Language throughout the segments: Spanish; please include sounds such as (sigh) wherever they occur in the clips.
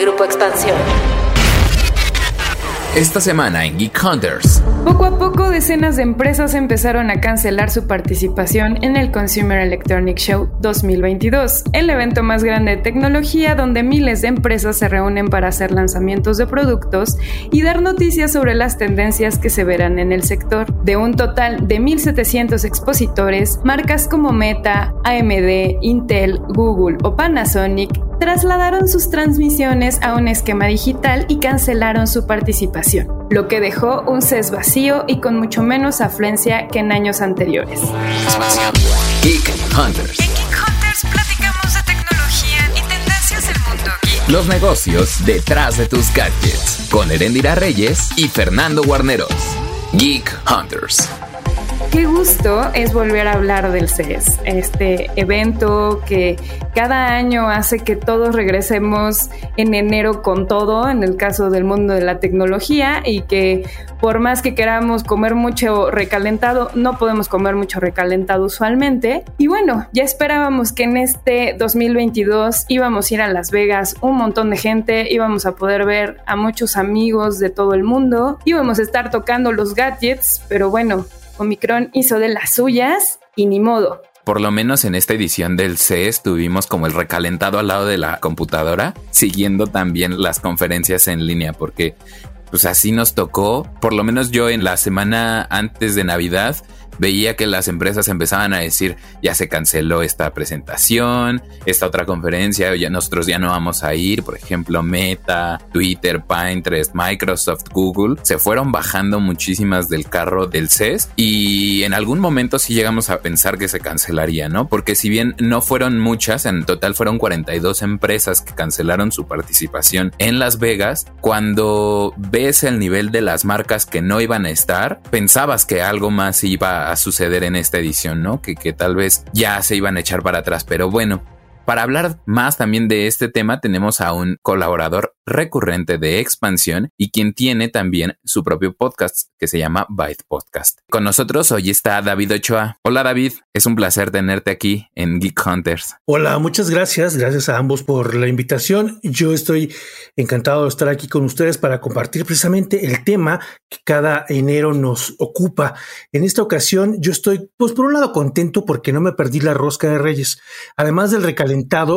Grupo Expansión. Esta semana en Geek Hunters. Poco a poco decenas de empresas empezaron a cancelar su participación en el Consumer Electronic Show 2022, el evento más grande de tecnología donde miles de empresas se reúnen para hacer lanzamientos de productos y dar noticias sobre las tendencias que se verán en el sector. De un total de 1.700 expositores, marcas como Meta, AMD, Intel, Google o Panasonic trasladaron sus transmisiones a un esquema digital y cancelaron su participación, lo que dejó un CES vacío y con mucho menos afluencia que en años anteriores. Geek Hunters. En Geek Hunters platicamos de tecnología y tendencias del mundo geek. Los negocios detrás de tus gadgets. Con Erendira Reyes y Fernando Guarneros. Geek Hunters. Qué gusto es volver a hablar del CES, este evento que cada año hace que todos regresemos en enero con todo, en el caso del mundo de la tecnología, y que por más que queramos comer mucho recalentado, no podemos comer mucho recalentado usualmente. Y bueno, ya esperábamos que en este 2022 íbamos a ir a Las Vegas un montón de gente, íbamos a poder ver a muchos amigos de todo el mundo, íbamos a estar tocando los gadgets, pero bueno, Omicron hizo de las suyas y ni modo. Por lo menos en esta edición del CES tuvimos como el recalentado al lado de la computadora, siguiendo también las conferencias en línea, porque pues así nos tocó, por lo menos yo en la semana antes de Navidad, veía que las empresas empezaban a decir, ya se canceló esta presentación, esta otra conferencia, ya nosotros ya no vamos a ir, por ejemplo, Meta, Twitter, Pinterest, Microsoft, Google, se fueron bajando muchísimas del carro del CES y en algún momento sí llegamos a pensar que se cancelaría, ¿no? Porque si bien no fueron muchas, en total fueron 42 empresas que cancelaron su participación en Las Vegas, cuando ves el nivel de las marcas que no iban a estar, pensabas que algo más iba a suceder en esta edición, ¿no? Que, que tal vez ya se iban a echar para atrás, pero bueno. Para hablar más también de este tema tenemos a un colaborador recurrente de Expansión y quien tiene también su propio podcast que se llama Byte Podcast. Con nosotros hoy está David Ochoa. Hola David, es un placer tenerte aquí en Geek Hunters. Hola, muchas gracias. Gracias a ambos por la invitación. Yo estoy encantado de estar aquí con ustedes para compartir precisamente el tema que cada enero nos ocupa. En esta ocasión yo estoy, pues por un lado contento porque no me perdí la rosca de Reyes. Además del recalentamiento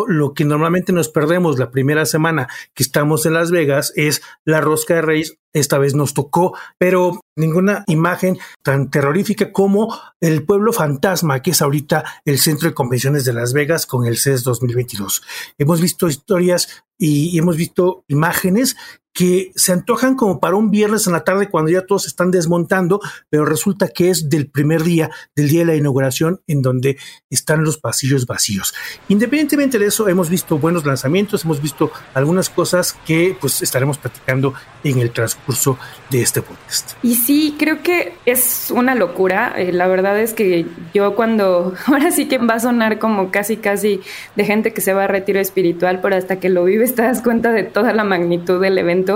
lo que normalmente nos perdemos la primera semana que estamos en Las Vegas es la rosca de Reyes. Esta vez nos tocó, pero ninguna imagen tan terrorífica como el pueblo fantasma, que es ahorita el centro de convenciones de Las Vegas con el CES 2022. Hemos visto historias y hemos visto imágenes que se antojan como para un viernes en la tarde cuando ya todos están desmontando, pero resulta que es del primer día, del día de la inauguración, en donde están los pasillos vacíos. Independientemente de eso, hemos visto buenos lanzamientos, hemos visto algunas cosas que pues estaremos platicando en el transcurso de este podcast. Y sí, creo que es una locura. Eh, la verdad es que yo cuando, (laughs) ahora sí que va a sonar como casi, casi de gente que se va a retiro espiritual, pero hasta que lo vives te das cuenta de toda la magnitud del evento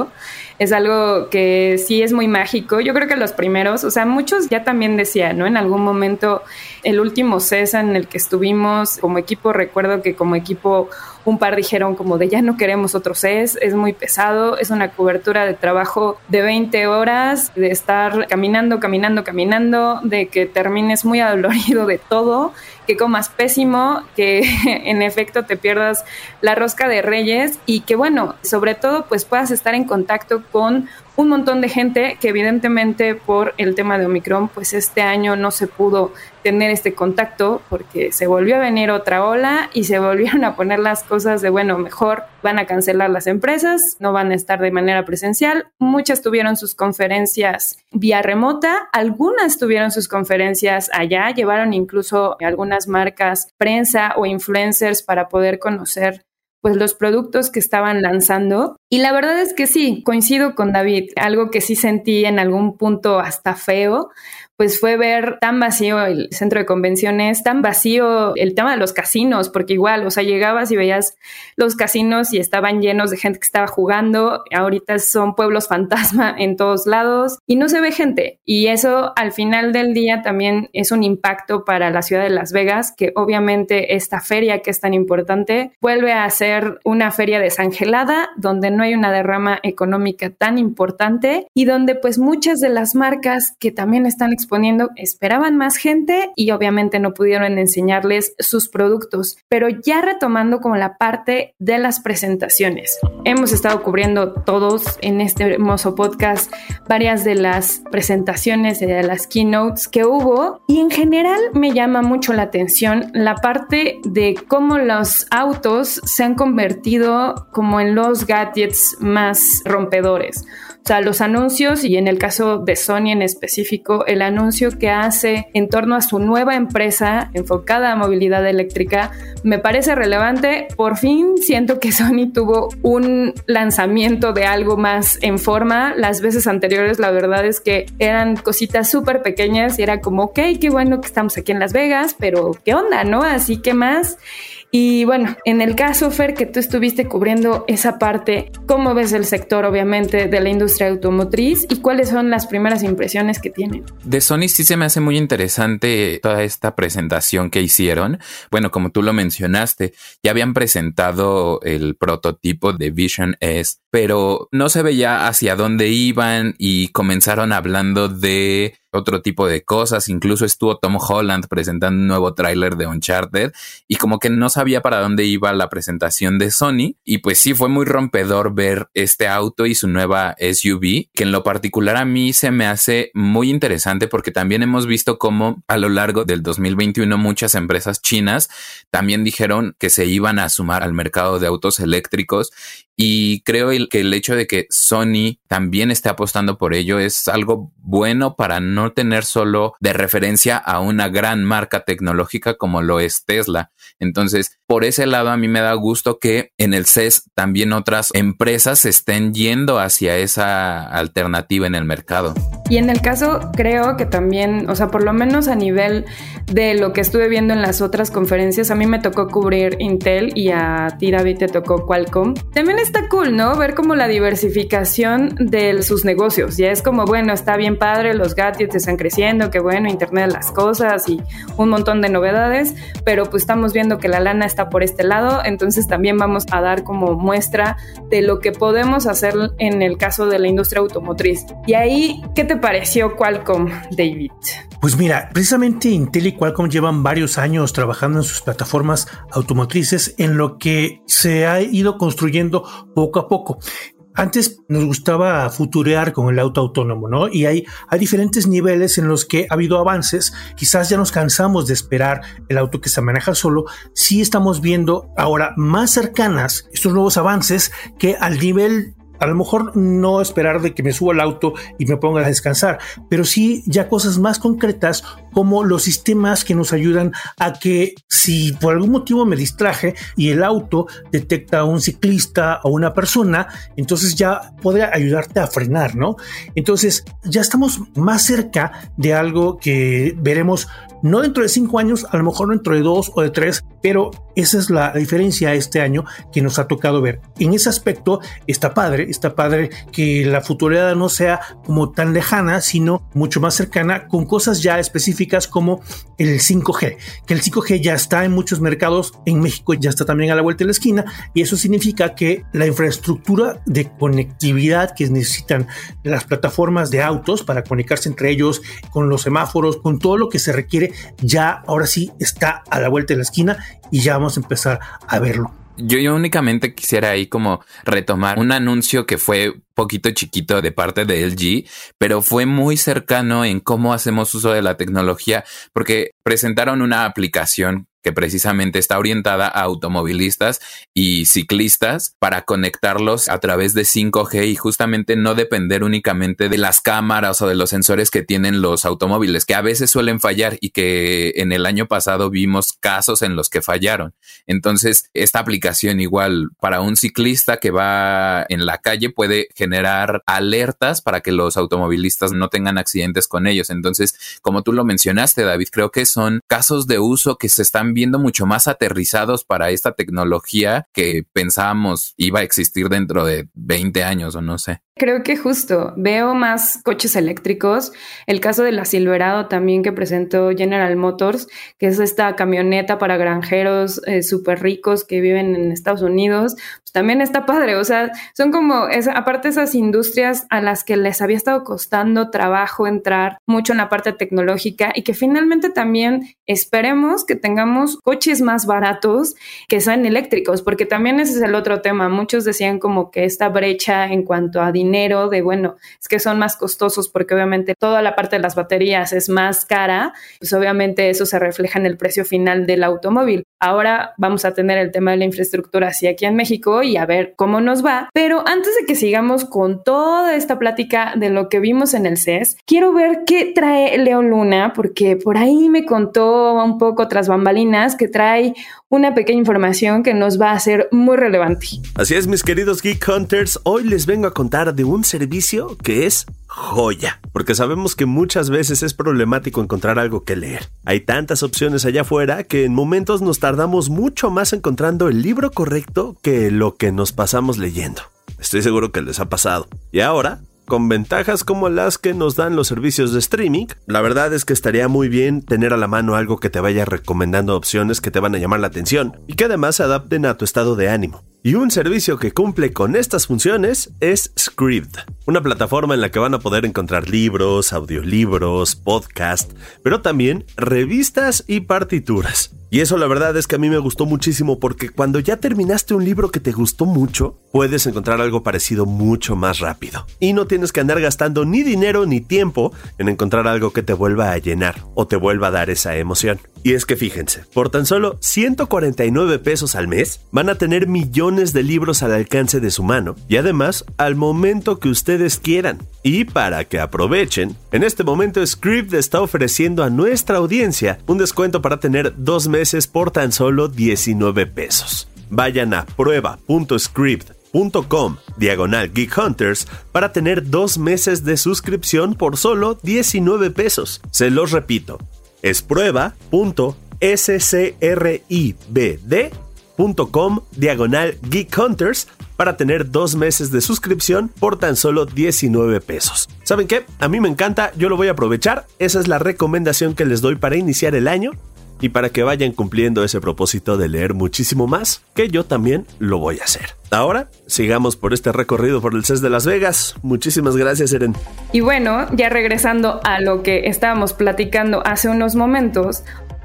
es algo que sí es muy mágico. Yo creo que los primeros, o sea, muchos ya también decían, ¿no? En algún momento, el último CESA en el que estuvimos como equipo, recuerdo que como equipo un par dijeron como de ya no queremos otro CES, es muy pesado, es una cobertura de trabajo de 20 horas, de estar caminando, caminando, caminando, de que termines muy adolorido de todo, que comas pésimo, que (laughs) en efecto te pierdas la rosca de reyes y que bueno, sobre todo pues puedas estar en contacto con un montón de gente que evidentemente por el tema de Omicron, pues este año no se pudo tener este contacto porque se volvió a venir otra ola y se (laughs) volvieron a poner las cosas de, bueno, mejor van a cancelar las empresas, no van a estar de manera presencial. Muchas tuvieron sus conferencias vía remota, algunas tuvieron sus conferencias allá, llevaron incluso algunas marcas, prensa o influencers para poder conocer pues los productos que estaban lanzando Y la verdad es que sí, coincido con David, algo que sí sentí en algún punto hasta feo pues fue ver tan vacío el centro de convenciones, tan vacío el tema de los casinos, porque igual, o sea, llegabas y veías los casinos y estaban llenos de gente que estaba jugando, ahorita son pueblos fantasma (laughs) en todos lados y no se ve gente. Y eso al final del día también es un impacto para la ciudad de Las Vegas, que obviamente esta feria que es tan importante vuelve a ser una feria desangelada, donde no hay una derrama económica tan importante y donde pues muchas de las marcas que también están exponiendo esperaban más gente y obviamente no pudieron enseñarles sus productos. Pero ya retomando como la parte de las presentaciones. Hemos estado cubriendo todos en este hermoso podcast varias de las presentaciones de las keynotes que hubo y en general me llama mucho la atención la parte de cómo los autos se han convertido como en los gadgets más rompedores. O sea, los anuncios y en el caso de Sony en específico, el anuncio que hace en torno a su nueva empresa enfocada a movilidad eléctrica me parece relevante. Por fin siento que (laughs) Sony tuvo un lanzamiento de algo más en forma. Las veces anteriores, la verdad es que eran cositas súper pequeñas y era como, ok, qué bueno que estamos aquí en Las Vegas, pero ¿qué onda, no? Así que más. Y bueno, en el caso, Fer, que tú estuviste cubriendo esa parte, ¿cómo ves el sector, obviamente, de la industria automotriz y cuáles son las primeras impresiones que tienen? De Sony sí se me hace muy interesante toda esta presentación que hicieron. Bueno, como tú lo mencionaste, ya habían presentado el prototipo de Vision S, pero no se veía hacia dónde iban y comenzaron hablando de otro tipo de cosas. Incluso estuvo Tom Holland presentando un nuevo tráiler de Uncharted y como que no sabía para dónde iba la presentación de Sony. Y pues sí, fue muy rompedor ver este auto y su nueva SUV, que en lo particular a mí se me hace muy interesante porque también hemos visto cómo a lo largo del 2021 muchas empresas chinas también dijeron que se iban a sumar al mercado de autos eléctricos y creo que el hecho de que Sony también esté apostando por ello es algo bueno para no tener solo de referencia a una gran marca tecnológica como lo es Tesla. Entonces, por ese lado a mí me da gusto que en el CES también otras empresas estén yendo hacia esa alternativa en el mercado. Y en el caso creo que también, o sea, por lo menos a nivel de lo que estuve viendo en las otras conferencias, a mí me tocó cubrir Intel y a ti David te tocó Qualcomm. También está cool, ¿no? Ver como la diversificación de sus negocios. Ya es como, bueno, está bien padre, los gadgets están creciendo, que bueno, Internet de las cosas y un montón de novedades, pero pues estamos viendo que la lana está por este lado, entonces también vamos a dar como muestra de lo que podemos hacer en el caso de la industria automotriz. Y ahí, ¿qué te pareció Qualcomm, David? Pues mira, precisamente Intel y Qualcomm llevan varios años trabajando en sus plataformas automotrices en lo que se ha ido construyendo poco a poco. Antes nos gustaba futurear con el auto autónomo, ¿no? Y hay, hay diferentes niveles en los que ha habido avances. Quizás ya nos cansamos de esperar el auto que se maneja solo. Sí estamos viendo ahora más cercanas estos nuevos avances que al nivel a lo mejor no esperar de que me suba al auto y me ponga a descansar, pero sí ya cosas más concretas como los sistemas que nos ayudan a que si por algún motivo me distraje y el auto detecta a un ciclista o una persona, entonces ya puede ayudarte a frenar, ¿no? Entonces ya estamos más cerca de algo que veremos no dentro de cinco años, a lo mejor dentro de dos o de tres, pero esa es la diferencia este año que nos ha tocado ver. En ese aspecto está padre, está padre que la futuridad no sea como tan lejana, sino mucho más cercana con cosas ya específicas como el 5G, que el 5G ya está en muchos mercados, en México ya está también a la vuelta de la esquina, y eso significa que la infraestructura de conectividad que necesitan las plataformas de autos para comunicarse entre ellos, con los semáforos, con todo lo que se requiere ya ahora sí está a la vuelta de la esquina y ya vamos a empezar a verlo. Yo, yo, únicamente quisiera ahí como retomar un anuncio que fue poquito chiquito de parte de LG, pero fue muy cercano en cómo hacemos uso de la tecnología porque presentaron una aplicación que precisamente está orientada a automovilistas y ciclistas para conectarlos a través de 5G y justamente no depender únicamente de las cámaras o de los sensores que tienen los automóviles, que a veces suelen fallar y que en el año pasado vimos casos en los que fallaron. Entonces, esta aplicación igual para un ciclista que va en la calle puede generar alertas para que los automovilistas no tengan accidentes con ellos. Entonces, como tú lo mencionaste, David, creo que son casos de uso que se están viendo mucho más aterrizados para esta tecnología que pensábamos iba a existir dentro de 20 años o no sé. Creo que justo veo más coches eléctricos. El caso de la Silverado también que presentó General Motors, que es esta camioneta para granjeros eh, súper ricos que viven en Estados Unidos, pues también está padre. O sea, son como, esa, aparte esas industrias a las que les había estado costando trabajo entrar mucho en la parte tecnológica y que finalmente también esperemos que tengamos coches más baratos que sean eléctricos, porque también ese es el otro tema. Muchos decían como que esta brecha en cuanto a dinero de, bueno, es que son más costosos porque obviamente toda la parte de las baterías es más cara, pues obviamente eso se refleja en el precio final del automóvil. Ahora vamos a tener el tema de la infraestructura así aquí en México y a ver cómo nos va. Pero antes de que sigamos con toda esta plática de lo que vimos en el CES, quiero ver qué trae León Luna, porque por ahí me contó un poco tras bambalinas que trae una pequeña información que nos va a ser muy relevante. Así es, mis queridos Geek Hunters, hoy les vengo a contar de un servicio que es joya, porque sabemos que muchas veces es problemático encontrar algo que leer. Hay tantas opciones allá afuera que en momentos nos tardamos mucho más encontrando el libro correcto que lo que nos pasamos leyendo. Estoy seguro que les ha pasado. Y ahora con ventajas como las que nos dan los servicios de streaming, la verdad es que estaría muy bien tener a la mano algo que te vaya recomendando opciones que te van a llamar la atención y que además se adapten a tu estado de ánimo. Y un servicio que cumple con estas funciones es Scribd, una plataforma en la que van a poder encontrar libros, audiolibros, podcast, pero también revistas y partituras. Y eso la verdad es que a mí me gustó muchísimo porque cuando ya terminaste un libro que te gustó mucho, puedes encontrar algo parecido mucho más rápido. Y no tienes que andar gastando ni dinero ni tiempo en encontrar algo que te vuelva a llenar o te vuelva a dar esa emoción. Y es que fíjense, por tan solo 149 pesos al mes van a tener millones de libros al alcance de su mano y además al momento que quieran. Y para que aprovechen, en este momento Script está ofreciendo a nuestra audiencia un descuento para tener dos meses por tan solo 19 pesos. Vayan a prueba.script.com diagonal Geek Hunters para tener dos meses de suscripción por solo 19 pesos. Se los repito, es prueba.scribd.com diagonal Geek Hunters para tener dos meses de suscripción por tan solo 19 pesos. ¿Saben qué? A mí me encanta, yo lo voy a aprovechar. Esa es la recomendación que les doy para iniciar el año y para que vayan cumpliendo ese propósito de leer muchísimo más, que yo también lo voy a hacer. Ahora, sigamos por este recorrido por el CES de Las Vegas. Muchísimas gracias, Eren. Y bueno, ya regresando a lo que estábamos platicando hace unos momentos,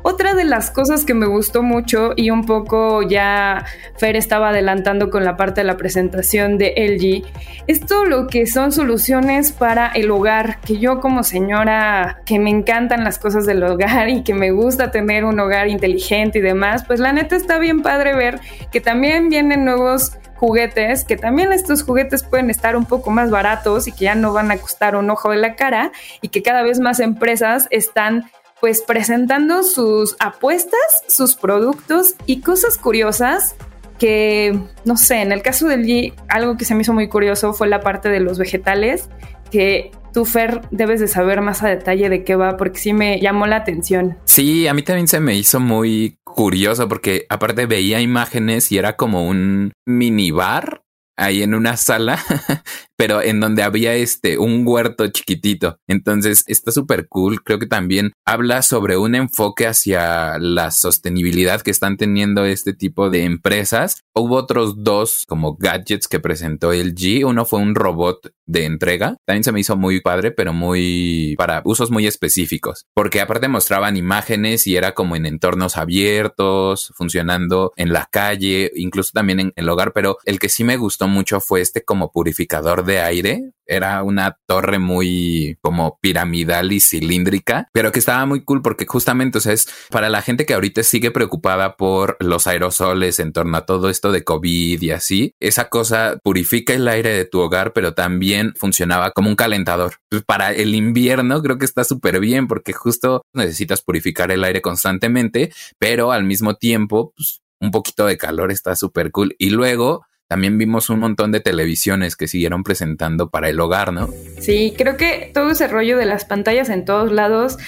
otra de las cosas que me gustó mucho y un poco ya Fer estaba adelantando con la parte de la presentación de LG, es todo lo que son soluciones para el hogar, que yo como señora que me encantan las cosas del hogar y que me gusta tener un hogar inteligente y demás, pues la neta está bien padre ver que también vienen nuevos juguetes, que también estos juguetes pueden estar un poco más baratos y que ya no van a costar un ojo de la cara y que cada vez más empresas están pues presentando sus apuestas, sus productos y cosas curiosas que, no sé, en el caso del G, algo que se me hizo muy curioso fue la parte de los vegetales, que tú, Fer, debes de saber más a detalle de qué va, porque sí me llamó la atención. Sí, a mí también se me hizo muy curioso, porque aparte veía imágenes y era como un minibar ahí en una sala (laughs) pero en donde había este un huerto chiquitito. Entonces está súper cool. Creo que también habla sobre un enfoque hacia la sostenibilidad que están teniendo este tipo de empresas. Hubo otros dos como gadgets que presentó el G. Uno fue un robot de entrega. También se me hizo muy padre, pero muy para usos muy específicos, porque aparte mostraban imágenes y era como en entornos abiertos, funcionando en la calle, incluso también en el hogar. Pero el que sí me gustó mucho fue este como purificador de aire era una torre muy como piramidal y cilíndrica, pero que estaba muy cool porque justamente, o sea, es para la gente que ahorita sigue preocupada por los aerosoles en torno a todo esto de COVID y así, esa cosa purifica el aire de tu hogar, pero también funcionaba como un calentador. Pues para el invierno creo que está súper bien porque justo necesitas purificar el aire constantemente, pero al mismo tiempo, pues, un poquito de calor está súper cool. Y luego también vimos un montón de televisiones que siguieron presentando para el hogar, ¿no? Sí, creo que todo ese rollo de las pantallas en todos lados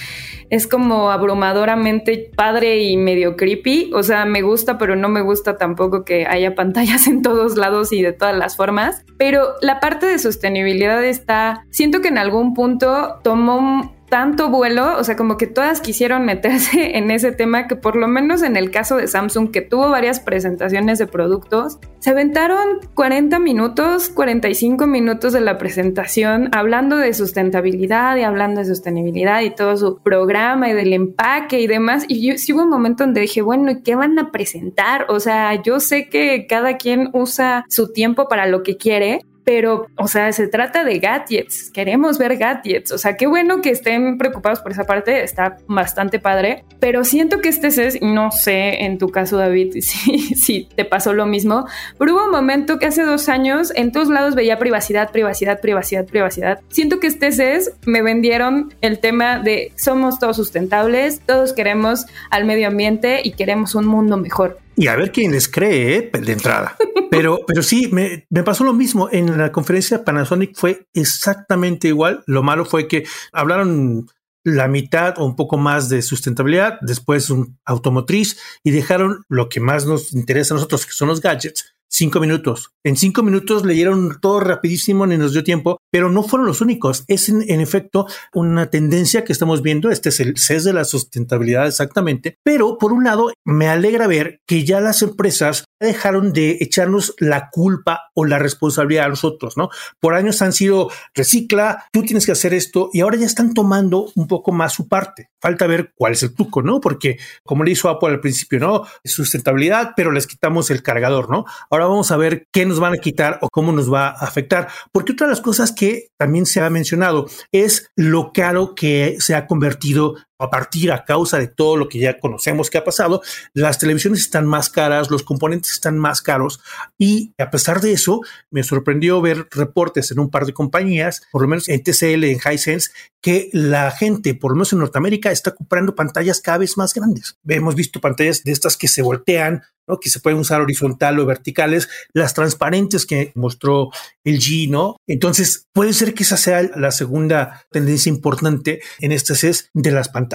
es como abrumadoramente padre y medio creepy. O sea, me gusta, pero no me gusta tampoco que haya pantallas (laughs) en todos lados y de todas las formas. Pero la parte de sostenibilidad está, siento que en algún punto tomó tanto vuelo, o sea, como que todas quisieron meterse (laughs) en ese tema que por lo menos en el caso de Samsung, que tuvo varias presentaciones de productos, se aventaron 40 minutos, 45 minutos de la presentación hablando de sustentabilidad y hablando de sostenibilidad y todo su programa y del empaque y demás. Y yo sí hubo un momento donde dije, bueno, ¿y qué van a presentar? O sea, yo sé que cada quien usa su tiempo para lo que quiere, pero, o sea, se trata de gadgets, queremos ver gadgets, o sea, qué bueno que estén preocupados por esa parte, está bastante padre, pero siento que este CES, no sé en tu caso, David, (laughs) si, si te pasó lo mismo, pero hubo un momento que hace dos años en todos lados veía privacidad, privacidad, privacidad, privacidad. Siento que este CES me vendieron el tema de somos todos sustentables, todos queremos al medio ambiente y queremos un mundo mejor y a ver quién les cree ¿eh? de entrada. Pero, pero sí, me, me, pasó lo mismo. En la conferencia Panasonic fue exactamente igual. Lo malo fue que hablaron la mitad o un poco más de sustentabilidad, después un automotriz y dejaron lo que más nos interesa a nosotros, que son los gadgets, cinco minutos. En cinco minutos leyeron todo rapidísimo, ni nos dio tiempo, pero no fueron los únicos. Es en, efecto una tendencia que estamos viendo. Este es el CES de la sustentabilidad exactamente. Pero por un lado, me alegra ver que ya las empresas dejaron de echarnos la culpa o la responsabilidad a nosotros, ¿no? Por años han sido recicla, tú tienes que hacer esto y ahora ya están tomando un poco más su parte. Falta ver cuál es el truco, ¿no? Porque como le hizo Apple al principio, ¿no? Sustentabilidad, pero les quitamos el cargador, ¿no? Ahora vamos a ver qué nos van a quitar o cómo nos va a afectar. Porque otra de las cosas que también se ha mencionado es lo caro que se ha convertido a partir a causa de todo lo que ya conocemos que ha pasado, las televisiones están más caras, los componentes están más caros y a pesar de eso me sorprendió ver reportes en un par de compañías, por lo menos en TCL, en Hisense, que la gente, por lo menos en Norteamérica, está comprando pantallas cada vez más grandes. Hemos visto pantallas de estas que se voltean, ¿no? que se pueden usar horizontal o verticales, las transparentes que mostró el G, ¿no? Entonces, puede ser que esa sea la segunda tendencia importante en este CES de las pantallas.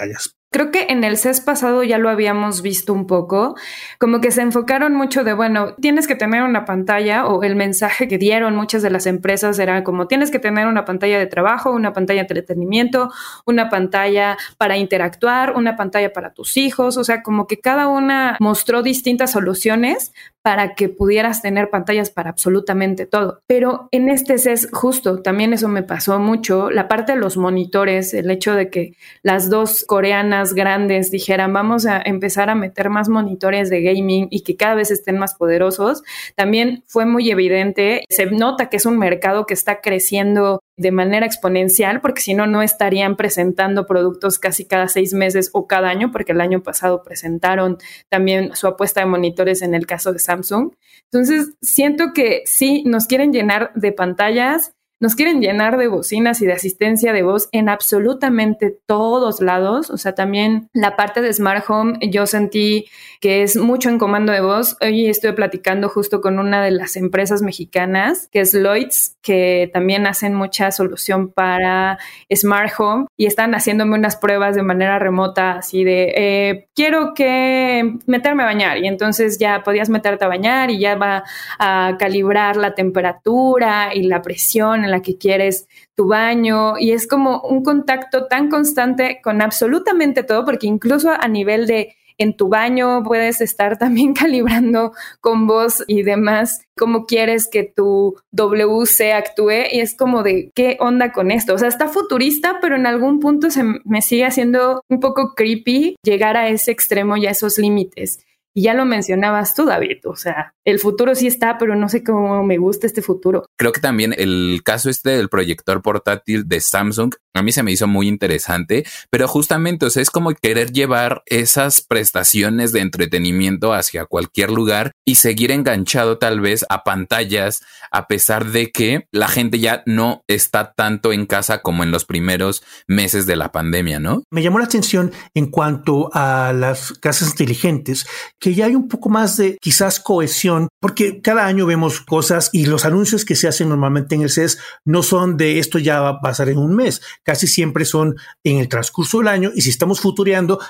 Creo que en el CES pasado ya lo habíamos visto un poco, como que se enfocaron mucho de, bueno, tienes que tener una pantalla o el mensaje que dieron muchas de las empresas era como tienes que tener una pantalla de trabajo, una pantalla de entretenimiento, una pantalla para interactuar, una pantalla para tus hijos, o sea, como que cada una mostró distintas soluciones para que pudieras tener pantallas para absolutamente todo. Pero en este CES, justo, también eso me pasó mucho, la parte de los monitores, el hecho de que las dos coreanas grandes dijeran, vamos a empezar a meter más monitores de gaming y que cada vez estén más poderosos, también fue muy evidente. Se nota que es un mercado que está creciendo de manera exponencial, porque si no, no estarían presentando productos casi cada seis meses o cada año, porque el año pasado presentaron también su apuesta de monitores en el caso de Samsung. Entonces, siento que sí, nos quieren llenar de pantallas nos quieren llenar de bocinas y de asistencia de voz en absolutamente todos lados. O sea, también la parte de Smart Home, yo sentí que es mucho en comando de voz. Hoy estoy platicando justo con una de las empresas mexicanas, que es Lloyds, que también hacen mucha solución para Smart Home y están haciéndome unas pruebas de manera remota, así de, eh, quiero que meterme a bañar. Y entonces ya podías meterte a bañar y ya va a calibrar la temperatura y la presión en la que quieres tu baño y es como un contacto tan constante con absolutamente todo, porque incluso a nivel de en tu baño puedes estar (laughs) también calibrando con voz y demás cómo quieres que tu WC actúe y es como de qué onda con esto. O sea, está futurista, pero en algún punto se me sigue haciendo un poco creepy llegar a ese extremo y a esos límites. Y ya lo mencionabas tú, David, o sea, el futuro sí está, pero no sé cómo me gusta este futuro. Creo que también el caso este del proyector portátil de Samsung a mí se me hizo muy interesante, pero justamente, o sea, es como querer llevar esas prestaciones de entretenimiento hacia cualquier lugar y seguir enganchado tal vez a pantallas, a pesar de que la gente ya no está tanto en casa como en los primeros meses de la pandemia, ¿no? Me llamó la atención en cuanto a las casas inteligentes, que ya hay un poco más de quizás cohesión, porque cada año vemos cosas y los anuncios que se hacen normalmente en el CES no son de esto ya va a pasar en un mes casi siempre son en el transcurso del año y si estamos futureando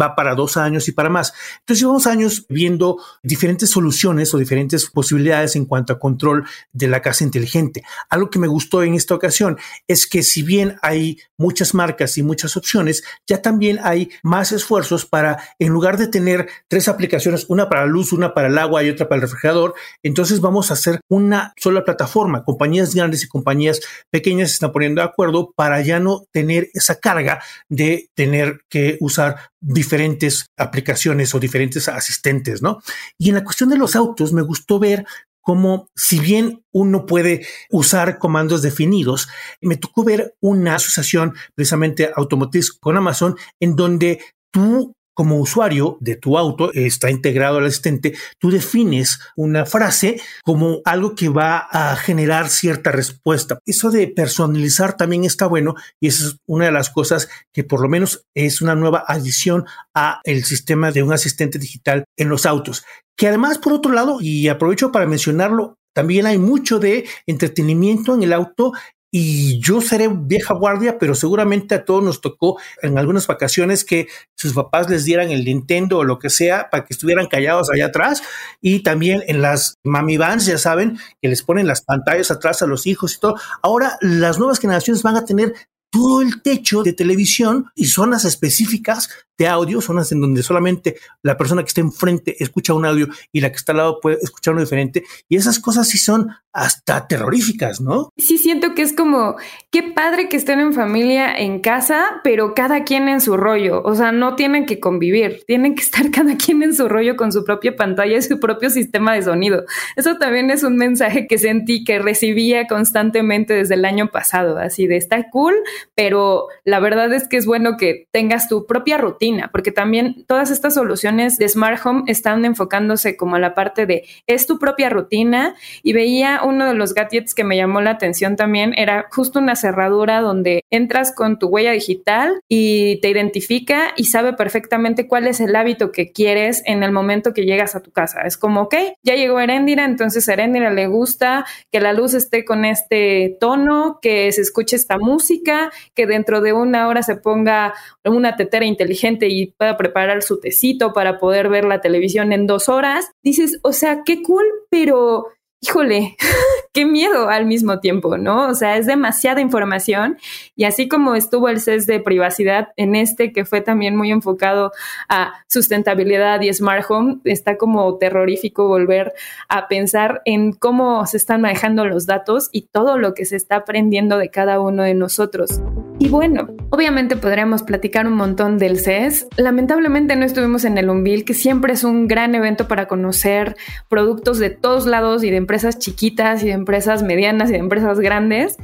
va para dos años y para más. Entonces llevamos años viendo diferentes soluciones o diferentes posibilidades en cuanto a control de la casa inteligente. Algo que me gustó en esta ocasión es que si bien hay muchas marcas y muchas opciones, ya también hay más esfuerzos para, en lugar de tener tres aplicaciones, una para la luz, una para el agua y otra para el refrigerador, entonces vamos a hacer una sola plataforma. Compañías grandes y compañías pequeñas se están poniendo de acuerdo para ya no tener esa carga de tener que usar diferentes aplicaciones o diferentes asistentes, ¿no? Y en la cuestión de los autos, me gustó ver cómo, si bien uno puede usar comandos definidos, me tocó ver una asociación precisamente automotriz con Amazon en donde tú como usuario de tu auto, está integrado al asistente, tú defines una frase como algo que va a generar cierta respuesta. Eso de personalizar también está bueno y esa es una de las cosas que por lo menos es una nueva adición a el sistema de un asistente digital en los autos. Que además, por otro lado, y aprovecho para mencionarlo, también hay mucho de entretenimiento en el auto y yo seré vieja guardia, pero seguramente a todos nos tocó en algunas vacaciones que sus papás les dieran el Nintendo o lo que sea para que estuvieran callados allá atrás. Y también en las mami vans, ya saben, que les ponen las pantallas atrás a los hijos y todo. Ahora las nuevas generaciones van a tener todo el techo de televisión y zonas específicas de audio, zonas en donde solamente la persona que está enfrente escucha un audio y la que está al lado puede escuchar uno diferente. Y esas cosas sí son hasta terroríficas, ¿no? Sí, siento que es como, qué padre que estén en familia en casa, pero cada quien en su rollo. O sea, no tienen que convivir, tienen que estar (laughs) cada quien en su rollo con su propia pantalla y su propio sistema de sonido. Eso también es un mensaje que sentí que recibía constantemente desde el año pasado, así de está cool, pero la verdad es que es bueno que tengas tu propia rutina, porque también todas estas soluciones de Smart Home están enfocándose como a la parte de es tu propia rutina y veía uno de los gadgets que me llamó la atención también era justo una cerradura donde entras con tu huella digital y te identifica y sabe perfectamente cuál es el hábito que quieres en el momento que llegas a tu casa. Es como, ok, ya llegó Erendira, entonces a Erendira le gusta que la luz esté con este tono, que se escuche esta música que dentro de una hora se ponga una tetera inteligente y pueda preparar su tecito para poder ver la televisión en dos horas, dices, o sea, qué cool, pero híjole, (laughs) qué miedo al mismo tiempo, ¿no? O sea, es demasiada información y así como estuvo el CES de privacidad en este, que fue también muy enfocado a sustentabilidad y smart home, está como terrorífico volver a pensar en cómo se están manejando los datos y todo lo que se está aprendiendo de cada uno de nosotros. Y bueno, obviamente podríamos platicar un montón del CES. Lamentablemente no estuvimos en el Unville, que siempre es un gran evento para conocer productos de todos lados y de empresas chiquitas y de empresas medianas y de empresas grandes.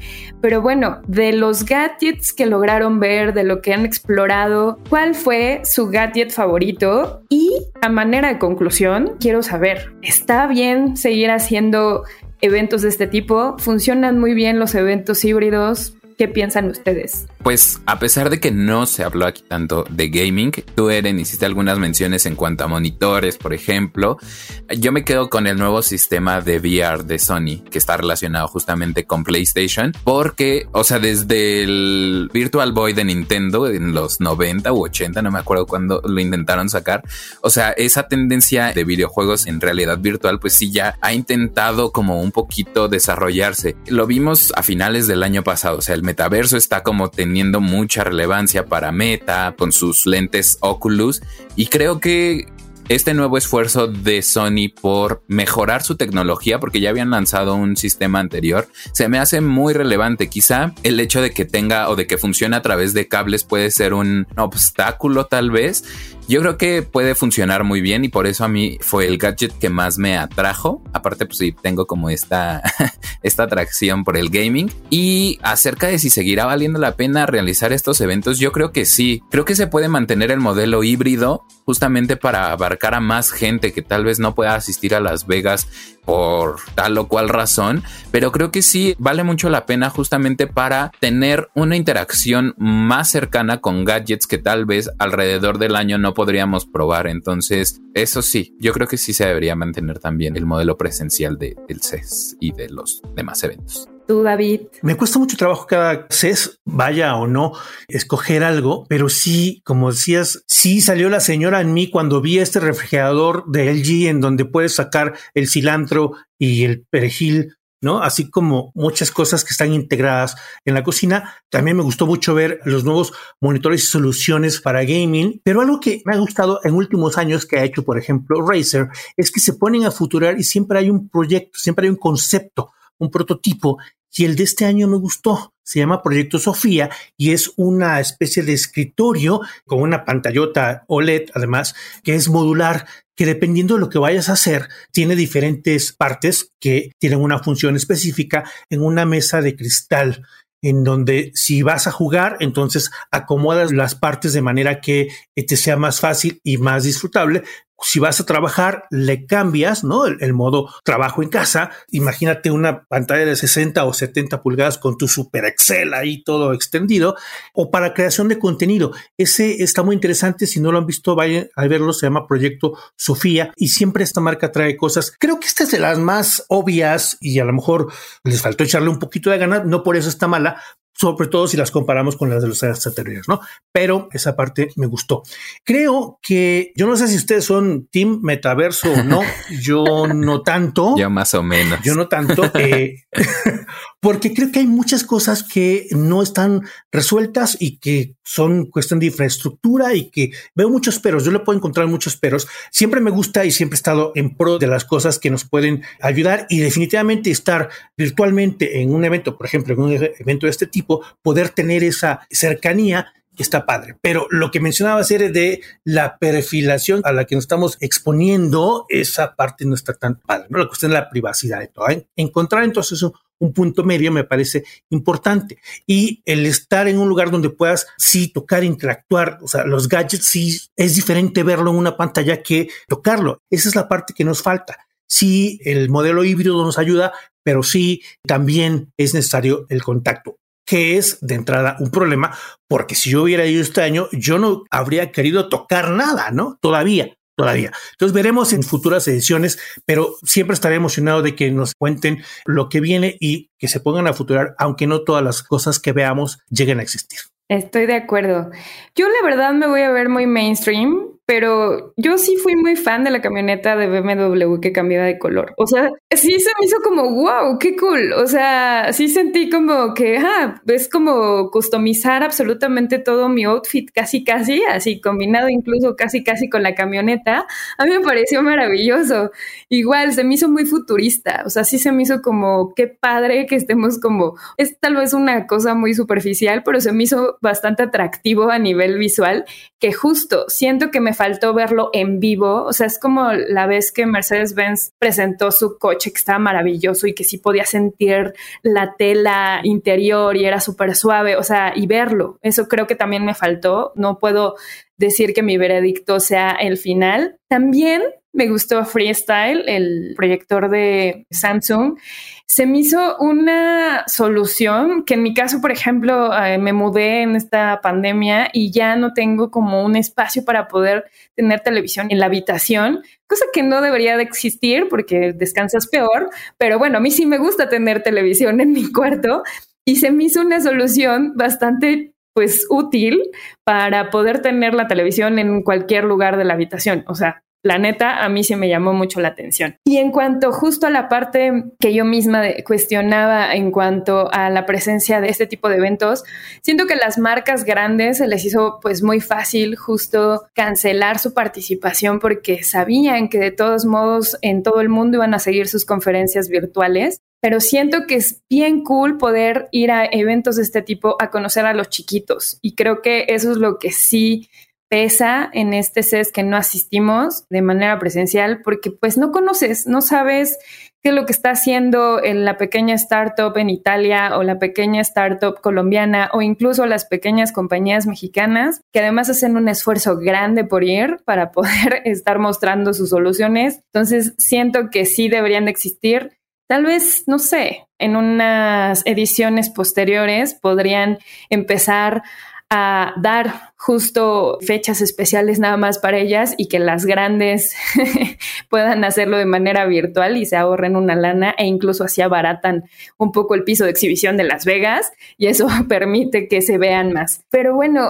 Pero bueno, de los gadgets que lograron ver, de lo que han explorado, ¿cuál fue su gadget favorito? Y a manera de conclusión, quiero saber, ¿está bien seguir haciendo eventos de este tipo? ¿Funcionan muy bien los eventos híbridos? ¿Qué piensan ustedes? Pues a pesar de que no se habló aquí tanto de gaming, tú Eren hiciste algunas menciones en cuanto a monitores, por ejemplo. Yo me quedo con el nuevo sistema de VR de Sony que está relacionado justamente con PlayStation, porque, o sea, desde el Virtual Boy de Nintendo en los 90 u 80, no me acuerdo cuándo lo intentaron sacar, o sea, esa tendencia de videojuegos en realidad virtual, pues sí ya ha intentado como un poquito desarrollarse. Lo vimos a finales del año pasado, o sea, el metaverso está como teniendo mucha relevancia para Meta con sus lentes Oculus y creo que este nuevo esfuerzo de Sony por mejorar su tecnología, porque ya habían lanzado un sistema anterior, se me hace muy relevante. Quizá el hecho de que tenga o de que funcione a través de cables puede ser un obstáculo tal vez, Yo creo que puede funcionar muy bien y por eso a mí fue el gadget que más me atrajo. Aparte, pues sí, tengo como esta, (laughs) esta atracción por el gaming. Y acerca de si seguirá valiendo la pena realizar estos eventos, yo creo que sí. Creo que se puede mantener el modelo híbrido justamente para abarcar a más gente que tal vez no pueda asistir a Las Vegas por tal o cual razón, pero creo que sí vale mucho la pena justamente para tener una interacción más cercana con gadgets que tal vez alrededor del año no podríamos probar. Entonces, eso sí, yo creo que sí se debería mantener también el modelo presencial de, del CES y de los demás eventos. Tú, David. Me cuesta mucho trabajo cada CES, vaya o no, escoger algo, pero sí, como decías, sí salió la señora en mí cuando vi este refrigerador de LG en donde puedes sacar el cilantro y el perejil ¿no? Así como muchas cosas que están integradas en la cocina. También me gustó mucho ver los nuevos monitores y soluciones para gaming, pero algo que me ha gustado en últimos años que ha hecho, por ejemplo, Razer, es que se ponen a futurar y siempre hay un proyecto, siempre hay un concepto, un prototipo y el de este año me gustó. Se llama Proyecto Sofía y es una especie de escritorio con una pantallota OLED, además, que es modular, que dependiendo de lo que vayas a hacer, tiene diferentes partes que tienen una función específica en una mesa de cristal en donde si vas a jugar, entonces acomodas las partes de manera que te sea más fácil y más disfrutable, si vas a trabajar, le cambias, ¿no? El, modo trabajo en casa. Imagínate una pantalla de 60 o 70 pulgadas con tu super Excel ahí todo extendido. O para creación de contenido. Ese está muy interesante. Si no lo han visto, vayan a verlo. Se llama Proyecto Sofía y siempre esta marca trae cosas. Creo que esta es de las más obvias y a lo mejor les faltó echarle un poquito de ganas. No por eso está mala, sobre todo si las comparamos con las de los años anteriores, ¿no? Pero esa parte me gustó. Creo que, yo no sé si ustedes son team metaverso o no, (laughs) yo no tanto. Yo más o menos. Yo no tanto, eh, (laughs) porque creo que hay muchas cosas que no están resueltas y que son cuestión de infraestructura y que veo muchos peros. Yo le puedo encontrar muchos peros. Siempre me gusta y siempre he estado en pro de las cosas que nos pueden ayudar y definitivamente estar virtualmente en un evento, por ejemplo, en un evento de este tipo, poder tener esa cercanía está padre. Pero lo que mencionaba era de la perfilación a la que nos estamos exponiendo, esa parte no está tan padre, ¿no? La cuestión de la privacidad de todo. ¿eh? Encontrar entonces un punto medio me parece importante. Y el estar en un lugar donde puedas sí tocar, interactuar, o sea, los gadgets sí es diferente verlo en una pantalla que tocarlo. Esa es la parte que nos falta. Sí, el modelo híbrido nos ayuda, pero sí también es necesario el contacto que es de entrada un problema, porque si yo hubiera ido este año, yo no habría querido tocar nada, ¿no? Todavía, todavía. Entonces veremos en futuras ediciones, pero siempre estaré emocionado de que nos cuenten lo que viene y que se pongan a futurar, aunque no todas las cosas que veamos lleguen a existir. Estoy de acuerdo. Yo la verdad me voy a ver muy mainstream pero yo sí fui muy fan de la camioneta de BMW que cambiaba de color. O sea, sí se me hizo como, wow, qué cool. O sea, sí sentí como que, ah, es como customizar absolutamente todo mi outfit, casi, casi, así combinado incluso casi, casi con la camioneta. A mí me pareció maravilloso. Igual, se me hizo muy futurista. O sea, sí se me hizo como, qué padre que estemos como, es tal vez una cosa muy superficial, pero se me hizo bastante atractivo a nivel visual, que justo siento que me faltó verlo en vivo. O sea, es como la vez que Mercedes-Benz presentó su coche que estaba maravilloso y que sí podía sentir la tela interior y era súper suave. O sea, y verlo. Eso creo que también me faltó. No puedo decir que mi veredicto sea el final. También me gustó Freestyle, el proyector de Samsung. Se me hizo una solución que en mi caso, por ejemplo, eh, me mudé en esta pandemia y ya no tengo como un espacio para poder tener televisión en la habitación, cosa que no debería de existir porque descansas peor, pero bueno, a mí sí me gusta tener televisión en mi cuarto y se me hizo una solución bastante pues útil para poder tener la televisión en cualquier lugar de la habitación. O sea, la neta, a mí sí me llamó mucho la atención. Y en cuanto justo a la parte que yo misma cuestionaba en cuanto a la presencia de este tipo de eventos, siento que las marcas grandes se les hizo pues muy fácil justo cancelar su participación porque sabían que de todos modos en todo el mundo iban a seguir sus conferencias virtuales pero siento que es bien cool poder ir a eventos de este tipo a conocer a los chiquitos y creo que eso es lo que sí pesa en este CES que no asistimos de manera presencial porque pues no conoces, no sabes qué es lo que está haciendo en la pequeña startup en Italia o la pequeña startup colombiana o incluso las pequeñas compañías mexicanas que además hacen un esfuerzo grande por ir para poder (laughs) estar mostrando sus soluciones. Entonces siento que sí deberían de existir. Tal vez, no sé, en unas ediciones posteriores podrían empezar a dar justo fechas especiales nada más para ellas y que las grandes (laughs) puedan hacerlo de manera virtual y se ahorren una lana e incluso así abaratan un poco el piso de exhibición de Las Vegas y eso (laughs) permite que se vean más. Pero bueno,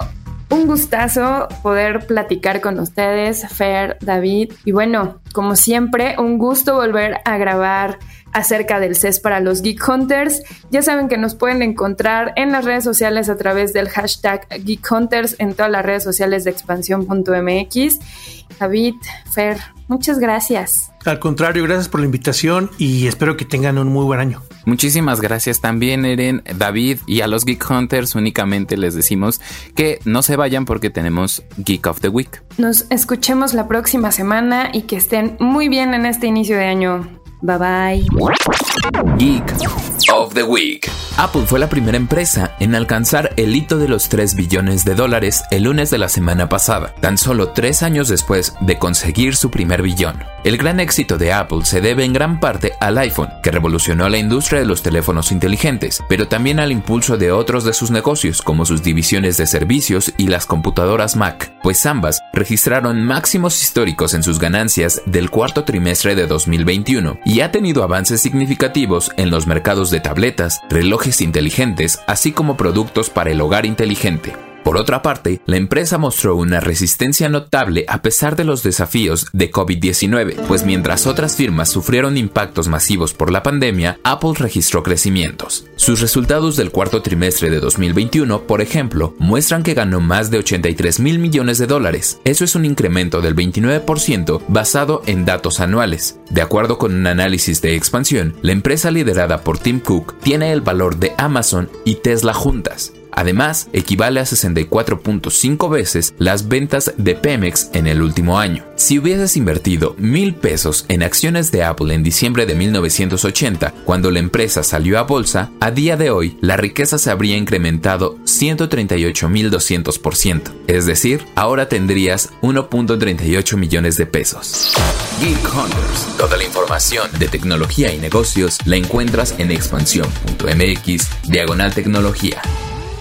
un gustazo poder platicar con ustedes, Fer, David. Y bueno, como siempre, un gusto volver a grabar acerca del CES para los Geek Hunters. Ya saben que nos pueden encontrar en las redes sociales a través del hashtag Geek Hunters en todas las redes sociales de expansión.mx. David, Fer, muchas gracias. Al contrario, gracias por la invitación y espero que tengan un muy buen año. Muchísimas gracias también, Eren, David y a los Geek Hunters únicamente les decimos que no se vayan porque tenemos Geek of the Week. Nos escuchemos la próxima semana y que estén muy bien en este inicio de año. Bye bye. Geek of the Week. Apple fue la primera empresa en alcanzar el hito de los 3 billones de dólares el lunes de la semana pasada, tan solo tres años después de conseguir su primer billón. El gran éxito de Apple se debe en gran parte al iPhone, que revolucionó la industria de los teléfonos inteligentes, pero también al impulso de otros de sus negocios, como sus divisiones de servicios y las computadoras Mac, pues ambas registraron máximos históricos en sus ganancias del cuarto trimestre de 2021 y ha tenido avances significativos en los mercados de tabletas, relojes inteligentes, así como productos para el hogar inteligente. Por otra parte, la empresa mostró una resistencia notable a pesar de los desafíos de COVID-19, pues mientras otras firmas sufrieron impactos masivos por la pandemia, Apple registró crecimientos. Sus resultados del cuarto trimestre de 2021, por ejemplo, muestran que ganó más de 83 mil millones de dólares. Eso es un incremento del 29% basado en datos anuales. De acuerdo con un análisis de expansión, la empresa liderada por Tim Cook tiene el valor de Amazon y Tesla juntas. Además, equivale a 64.5 veces las ventas de Pemex en el último año. Si hubieses invertido mil pesos en acciones de Apple en diciembre de 1980, cuando la empresa salió a bolsa, a día de hoy la riqueza se habría incrementado 138.200%. Es decir, ahora tendrías 1.38 millones de pesos. Geek Hunters. Toda la información de tecnología y negocios la encuentras en expansión.mx, diagonal tecnología.